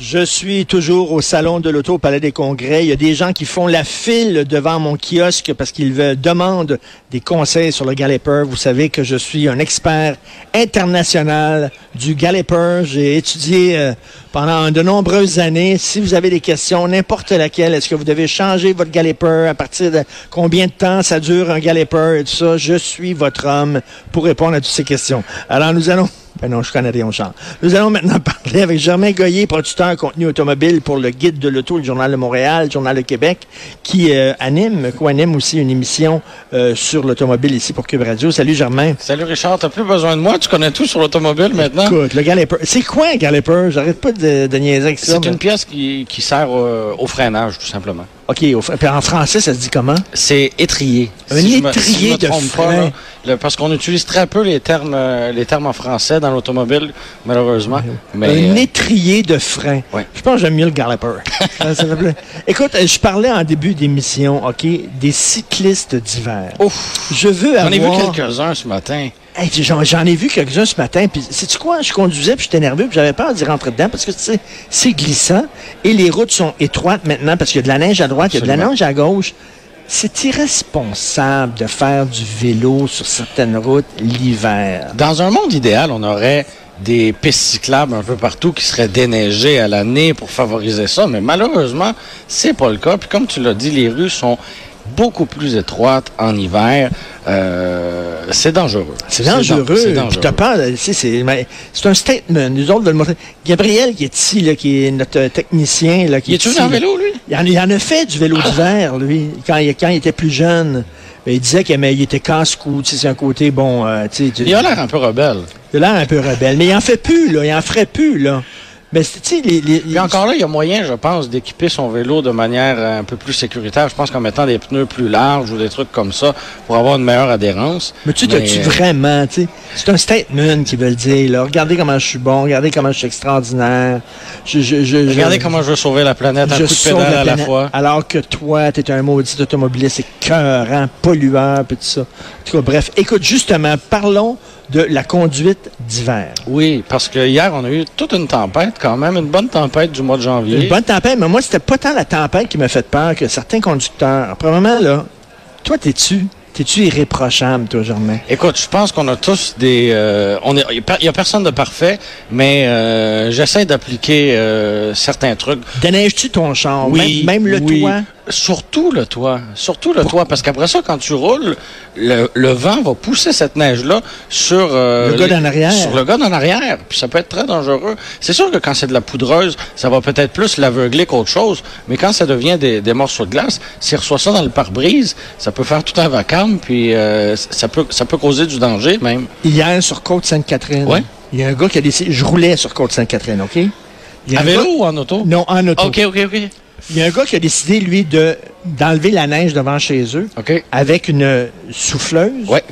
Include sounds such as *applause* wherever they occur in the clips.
Je suis toujours au salon de l'auto au Palais des Congrès. Il y a des gens qui font la file devant mon kiosque parce qu'ils demandent des conseils sur le Galloper. Vous savez que je suis un expert international du Galloper. J'ai étudié euh, pendant de nombreuses années. Si vous avez des questions, n'importe laquelle, est-ce que vous devez changer votre Galloper? À partir de combien de temps ça dure un Galloper et tout ça? Je suis votre homme pour répondre à toutes ces questions. Alors nous allons ben non, je connais rien au genre. Nous allons maintenant *laughs* parler avec Germain Goyer, producteur contenu automobile pour le Guide de l'auto, le Journal de Montréal, le Journal de Québec, qui euh, anime, co-anime aussi une émission euh, sur l'automobile ici pour Cube Radio. Salut Germain. Salut Richard, t'as plus besoin de moi, tu connais tout sur l'automobile maintenant. Écoute, le Galloper. C'est quoi un Galloper? J'arrête pas de, de niaiser avec ça. C'est mais- une pièce qui, qui sert euh, au freinage, tout simplement. OK, en français, ça se dit comment? C'est étrier. Un je me- étrier je me de pas, frein. là, parce qu'on utilise très peu les termes, euh, les termes en français dans l'automobile, malheureusement. Mais, un euh, étrier de frein. Ouais. Je pense que j'aime mieux le Galloper. *laughs* Ça, ça. Écoute, euh, je parlais en début d'émission, OK, des cyclistes d'hiver. ouf, Je veux j'en ai vu avoir... quelques-uns ce matin. Hey, j'en, ai vu quelques-uns ce matin, puis sais-tu quoi? Je conduisais, puis j'étais nerveux, puis j'avais peur d'y rentrer dedans, parce que, tu sais, c'est glissant, et les routes sont étroites maintenant, parce qu'il y a de la neige à droite, il y a de la neige à gauche. C'est irresponsable de faire du vélo sur certaines routes l'hiver. Dans un monde idéal, on aurait des pistes cyclables un peu partout qui seraient déneigées à l'année pour favoriser ça, mais malheureusement, c'est pas le cas. Puis comme tu l'as dit, les rues sont beaucoup plus étroites en hiver. Euh, c'est dangereux. C'est dan- dangereux. C'est Puis dangereux. t'as peur, c'est, un statement. Nous autres, de le montrer. Gabriel, qui est ici, là, qui est notre euh, technicien, là, qui Il est ici, venu en vélo, lui? Il en, il en a fait du vélo d'hiver, lui, quand il, quand il était plus jeune. Il disait qu'il était casse-cou, c'est un côté, bon, euh, tu- Il a l'air un peu rebelle. il a l'air un peu rebelle. Mais il en fait plus, là, il en ferait plus, là. Mais, tu sais, les, les- Puis encore là, il y a moyen, je pense, d'équiper son vélo de manière euh, un peu plus sécuritaire. Je pense qu'en mettant des pneus plus larges ou des trucs comme ça pour avoir une meilleure adhérence. Mais tu Mais- vraiment, tu sais, c'est un statement qui veut le dire, là. Regardez comment je suis bon, regardez comment je suis extraordinaire. Je, je, je, Regardez comment je veux sauver la planète, un je coup de pédale la à la fois. Alors que toi, t'es un maudit automobiliste écœurant, pollueur, puis tout ça. En tout cas, bref, écoute, justement, parlons de la conduite d'hiver. Oui, parce que hier, on a eu toute une tempête, quand même, une bonne tempête du mois de janvier. Une bonne tempête, mais moi, c'était pas tant la tempête qui m'a fait peur que certains conducteurs. Premièrement, là, toi, t'es-tu, t'es-tu irréprochable, toi, Germain? Écoute, je pense qu'on a tous des... euh, on est- Il n'y a personne de parfait, mais euh, j'essaie d'appliquer euh, certains trucs. Déneiges-tu ton char? Oui, même, même le oui. toit? Surtout le toit. Surtout le toit. Parce qu'après ça, quand tu roules, le, le vent va pousser cette neige-là sur... euh, Le gars d'en arrière. Sur le gars d'en arrière. Puis ça peut être très dangereux. C'est sûr que quand c'est de la poudreuse, ça va peut-être plus l'aveugler qu'autre chose. Mais quand ça devient des, des morceaux de glace, s'il reçoit ça dans le pare-brise, ça peut faire tout un vacarme. Puis euh, ça, peut, ça peut causer du danger même. Hier, sur Côte-Sainte-Catherine, Ouais. il y a un gars qui a décidé... Je roulais sur Côte-Sainte-Catherine, OK? Il y a À un vélo gars- ou en auto? Non, en auto. OK, OK, OK. Il y a un gars qui a décidé, lui, de d'enlever la neige devant chez eux avec une souffleuse. Ouais.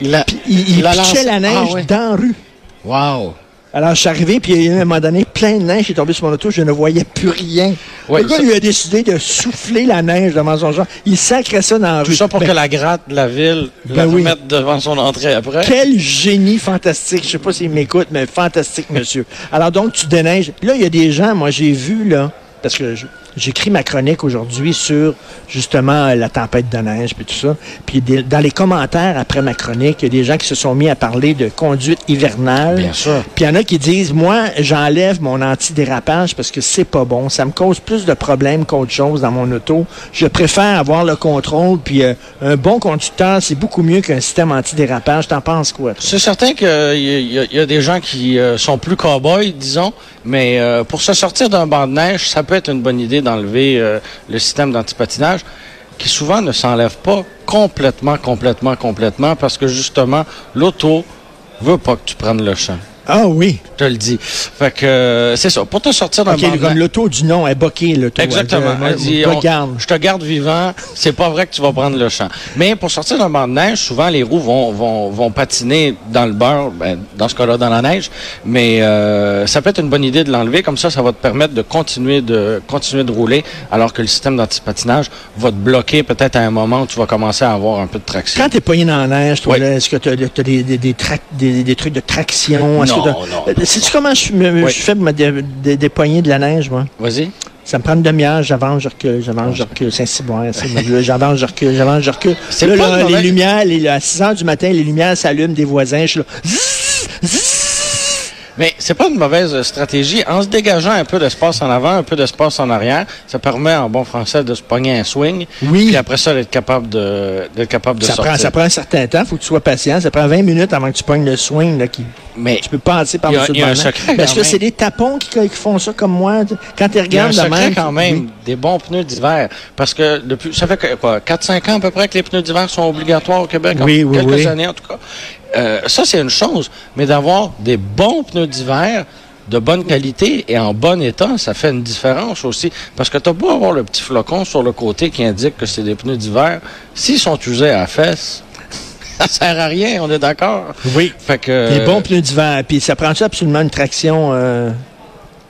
Il a... Puis il, il la pitchait la neige Ah, ouais. dans la rue. Wow. Alors, je suis arrivé, puis il y a eu, à un moment donné, plein de neige qui est tombée sur mon auto. Je ne voyais plus rien. Ouais, le gars, ça- lui a décidé de souffler la neige devant son genre. Il sacrait ça dans la Tout rue. ça pour Ben, que la gratte de la ville Ben la oui. remette devant son entrée après. Quel génie fantastique. Je sais pas s'il m'écoute, mais fantastique, monsieur. Alors, donc, tu déneiges. Là, il y a des gens, moi, j'ai vu, là, parce que je- j'écris ma chronique aujourd'hui sur, justement, la tempête de neige, puis tout ça. Puis, des- dans les commentaires après ma chronique, il y a des gens qui se sont mis à parler de conduite hivernale. Bien sûr. Puis il y en a qui disent, moi, j'enlève mon antidérapage parce que c'est pas bon. Ça me cause plus de problèmes qu'autre chose dans mon auto. Je préfère avoir le contrôle. Puis euh, un bon conducteur, c'est beaucoup mieux qu'un système antidérapage. T'en penses quoi? C'est certain qu'il y, a- il y a des gens qui euh, sont plus cow-boys, disons, mais euh, pour se sortir d'un banc de neige, ça peut être une bonne idée d'enlever euh, le système d'antipatinage qui souvent ne s'enlève pas complètement, complètement, complètement parce que justement, l'auto veut pas que tu prennes le champ. Ah oui. Je te le dis. Fait que euh, c'est ça. Pour te sortir d'un OK, bandage- comme l'auto du nom est boqué, l'auto. Exactement. Elle, Elle dit, on- regarde. je te garde vivant, c'est pas vrai que tu vas prendre le champ. Mais pour sortir d'un banc de neige, souvent les roues vont, vont, vont patiner dans le beurre, ben, dans ce cas-là dans la neige, mais euh, ça peut être une bonne idée de l'enlever, comme ça, ça va te permettre de continuer de continuer de rouler, alors que le système d'antipatinage va te bloquer peut-être à un moment où tu vas commencer à avoir un peu de traction. Quand t'es pogné dans la neige, toi, Oui. est-ce que tu as, des, des, des, tra- des, des trucs de traction? Non, que non. Sais-tu comment je, me, Oui. je fais pour me dé- de la neige, moi? Vas-y. Ça me prend une demi-heure, j'avance, je recule, j'avance, je recule. Saint-Cyboire, j'avance, je recule, j'avance, je recule. C'est Là, là, les lumières, les, à 6 heures du matin, les lumières s'allument des voisins, je suis là. Zzz, zzz. Mais c'est pas une mauvaise stratégie. En se dégageant un peu d'espace en avant, un peu d'espace en arrière, ça permet en bon français de se pogner un swing. Oui. Puis après ça, d'être capable de, d'être capable de Ça sortir. prend, ça prend un certain temps, faut que tu sois patient. Ça prend 20 minutes avant que tu pognes le swing, là, qui, Mais tu peux passer par Il y a- dessus il y a le volant. quand que c'est des tapons qui, qui font ça comme moi? Quand tu il y a un secret même. quand même oui. des bons pneus d'hiver. Parce que depuis, ça fait quoi, 4-5 ans à peu près que les pneus d'hiver sont obligatoires au Québec. Oui, en oui, quelques années en tout cas. Euh, ça, c'est une chose. Mais d'avoir des bons pneus d'hiver de bonne qualité et en bon état, ça fait une différence aussi. Parce que tu beau avoir le petit flocon sur le côté qui indique que c'est des pneus d'hiver. S'ils sont usés à la fesse, *laughs* ça sert à rien, on est d'accord? Oui. Fait que. Des bons pneus d'hiver. Puis ça prend-tu absolument une traction? Euh...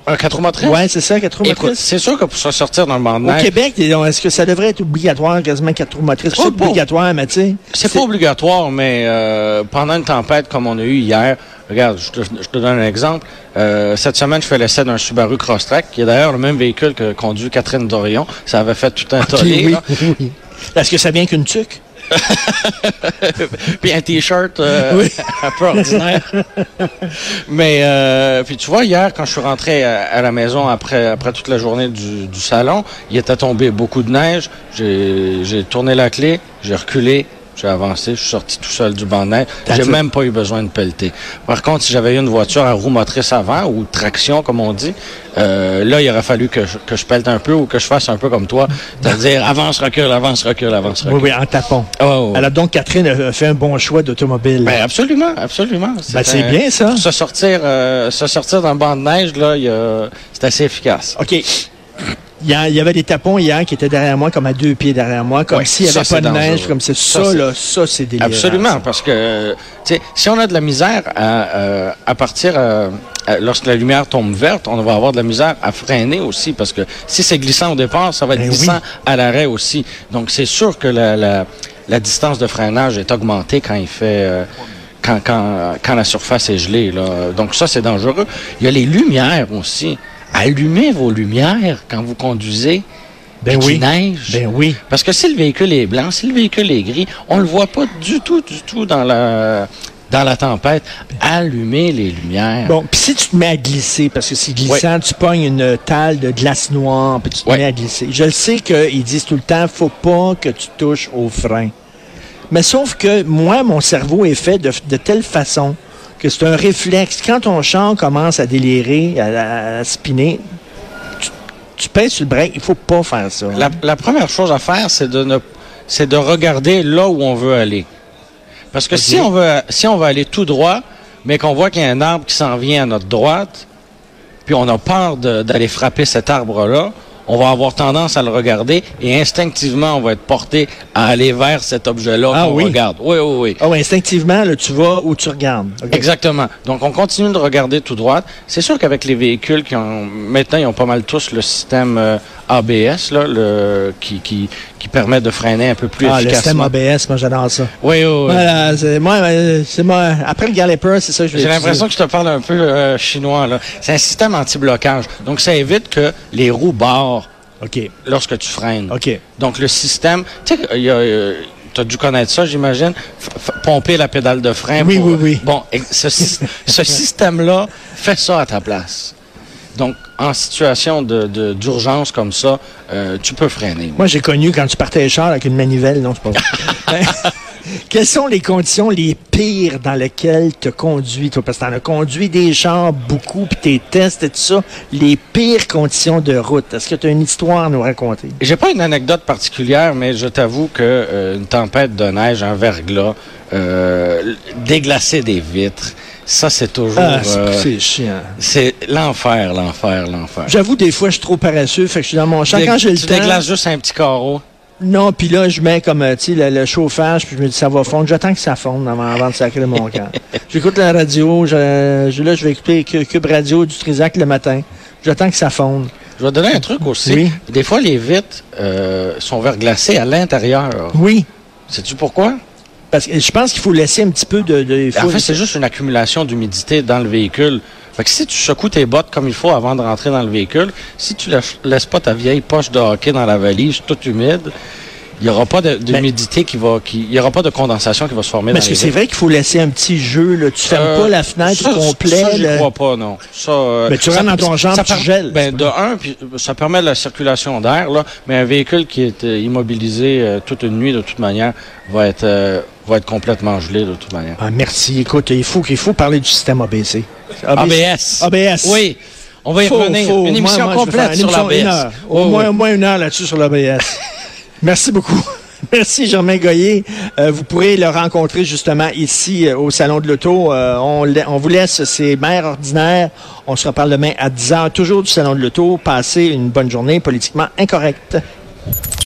Un 4 motrices? Ouais, c'est ça, quatre roues Écoute, motrices? c'est sûr que pour se sortir dans le banc de Au Québec, est-ce que ça devrait être obligatoire, quasiment quatre roues motrices? C'est bon. obligatoire, mais tu sais. C'est pas obligatoire, mais euh, pendant une tempête comme on a eu hier, regarde, je te, je te donne un exemple. Euh, cette semaine, je fais l'essai d'un Subaru Crosstrek, qui est d'ailleurs le même véhicule que conduit Catherine Dorion. Ça avait fait tout un tollé. oui, là. oui. Est-ce que ça vient qu'une tuque? *laughs* puis un t-shirt euh, Oui. *laughs* un peu ordinaire. Mais euh, puis tu vois hier quand je suis rentré à, à la maison après après toute la journée du, du salon, il était tombé beaucoup de neige. J'ai j'ai tourné la clé, j'ai reculé. J'ai avancé, je suis sorti tout seul du banc de neige. J'ai même pas eu besoin de pelleter. Par contre, si j'avais eu une voiture à roue motrice avant ou traction, comme on dit, euh, là, il aurait fallu que je, que je pelte un peu ou que je fasse un peu comme toi, c'est-à-dire avance, recule, avance, recule, avance, recule. Oui, oui, en tapon. Ah, ouais, ouais. Alors donc, Catherine a fait un bon choix d'automobile. Ben absolument, absolument. Ben, c'est bien, ça. Se sortir, euh, se sortir d'un banc de neige, là, c'est assez efficace. OK. Il y, a- il y avait des tapons hier qui étaient derrière moi, comme à deux pieds derrière moi, comme Ouais, s'il n'y ça, avait pas de neige, comme c'est Ça, ça, c'est- là, ça, c'est délirant. Absolument, ça. parce que tu sais, si on a de la misère à, euh, à partir, euh, à- lorsque la lumière tombe verte, on va avoir de la misère à freiner aussi, parce que si c'est glissant au départ, ça va être Ben glissant oui. à l'arrêt aussi. Donc c'est sûr que la, la, la distance de freinage est augmentée quand il fait... euh, quand, quand, quand la surface est gelée. Là. Donc ça, c'est dangereux. Il y a les lumières aussi. Allumez vos lumières quand vous conduisez. Ben oui. neige. Ben oui. Parce que si le véhicule est blanc, si le véhicule est gris, on le voit pas du tout, du tout dans la, dans la tempête. Allumez les lumières. Bon, puis si tu te mets à glisser, parce que c'est glissant, tu pognes une talle de glace noire, puis tu te mets à glisser. Je le sais qu'ils disent tout le temps, faut pas que tu touches au frein. Mais sauf que moi, mon cerveau est fait de, de telle façon que c'est un réflexe. Quand ton char commence à délirer, à, à spinner, tu, tu pèses sur le break. Il faut pas faire ça. La, la première chose à faire, c'est de ne, c'est de regarder là où on veut aller. Parce que si on veut, si on veut aller tout droit, mais qu'on voit qu'il y a un arbre qui s'en vient à notre droite, puis on a peur d'aller frapper cet arbre-là, on va avoir tendance à le regarder et instinctivement, on va être porté à aller vers cet objet-là Ah qu'on oui. regarde. Oui, oui, oui. Ah ouais, instinctivement, là, tu vas où tu regardes. Exactement. Donc, on continue de regarder tout droit. C'est sûr qu'avec les véhicules qui ont, maintenant, ils ont pas mal tous le système euh, ABS, là, le, qui, qui, qui permet de freiner un peu plus Ah, le système efficacement. ABS, moi j'adore ça. Oui, oui, oui. Voilà, c'est moi, euh, c'est moi. Après le Galloper, c'est ça que je vais J'ai l'impression que je te parle un peu euh, chinois, là. C'est un système anti-blocage. Donc, ça évite que les roues barrent lorsque tu freines. OK. Donc, le système, tu sais, il y a, euh, tu as dû connaître ça, j'imagine, pomper la pédale de frein. Oui, pour- oui, oui. Bon, ce système-là fait ça à ta place. Donc, en situation de- de- d'urgence comme ça, euh, tu peux freiner. Moi, j'ai connu quand tu partais les chars avec une manivelle. Non, c'est pas vrai. *laughs* *laughs* Quelles sont les conditions les pires dans lesquelles tu conduis, toi? Parce que tu as conduit des chars beaucoup, puis tes tests et tout ça. Les pires conditions de route. Est-ce que tu as une histoire à nous raconter? J'ai pas une anecdote particulière, mais je t'avoue que euh, une tempête de neige, un verglas, euh, déglacer des vitres, ça c'est toujours... Ah, euh, c'est chiant. c'est l'enfer, l'enfer, l'enfer. J'avoue, des fois, je suis trop paresseux, fait que je suis dans mon champ. Dé- Quand j'ai le tu temps... déglaces juste un petit carreau. Non, puis là, je mets comme, euh, tu sais, le, le chauffage, puis je me dis, ça va fondre. J'attends que ça fonde avant, avant de sacrer mon camp. *laughs* J'écoute la radio, je, je- là, je vais écouter Cu- Cube Radio du Trisac le matin. J'attends que ça fonde. Je vais te donner un truc aussi. Oui. Des fois, les vitres euh, sont verglacées à l'intérieur. Oui, Sais-tu pourquoi? Parce que je pense qu'il faut laisser un petit peu de... de il faut- En fait, c'est juste une accumulation d'humidité dans le véhicule. Fait que si tu secoues tes bottes comme il faut avant de rentrer dans le véhicule, si tu laisses laisses pas ta vieille poche de hockey dans la valise toute humide, il n'y aura pas d'humidité qui va, qui, il y aura pas de condensation qui va se former Parce dans que c'est vrai qu'il faut laisser un petit jeu, là? Tu fermes Euh, pas la fenêtre ça, complet. Ça, là. crois pas, non. Ça, euh, Mais tu rentres dans ton jambe, ça tu gèles. Ben, de un, puis ça permet la circulation d'air, là, mais un véhicule qui est euh, immobilisé toute une nuit, de toute manière, va être, euh, va être complètement gelé, de toute manière. Ah, merci. Écoute, il faut, il faut parler du système ABC. ABS. ABS. Oui. On va y Faut- revenir. faut- une émission moi, je complète une sur l'ABS. Au moins, au moins une heure là-dessus sur l'ABS. *laughs* Merci beaucoup. *laughs* Merci Germain Goyer. Euh, vous pourrez le rencontrer justement ici euh, au Salon de l'Auto. Euh, on, vous laisse ces mères ordinaires. On se reparle demain à 10h, toujours du Salon de l'Auto. Passez une bonne journée politiquement incorrecte.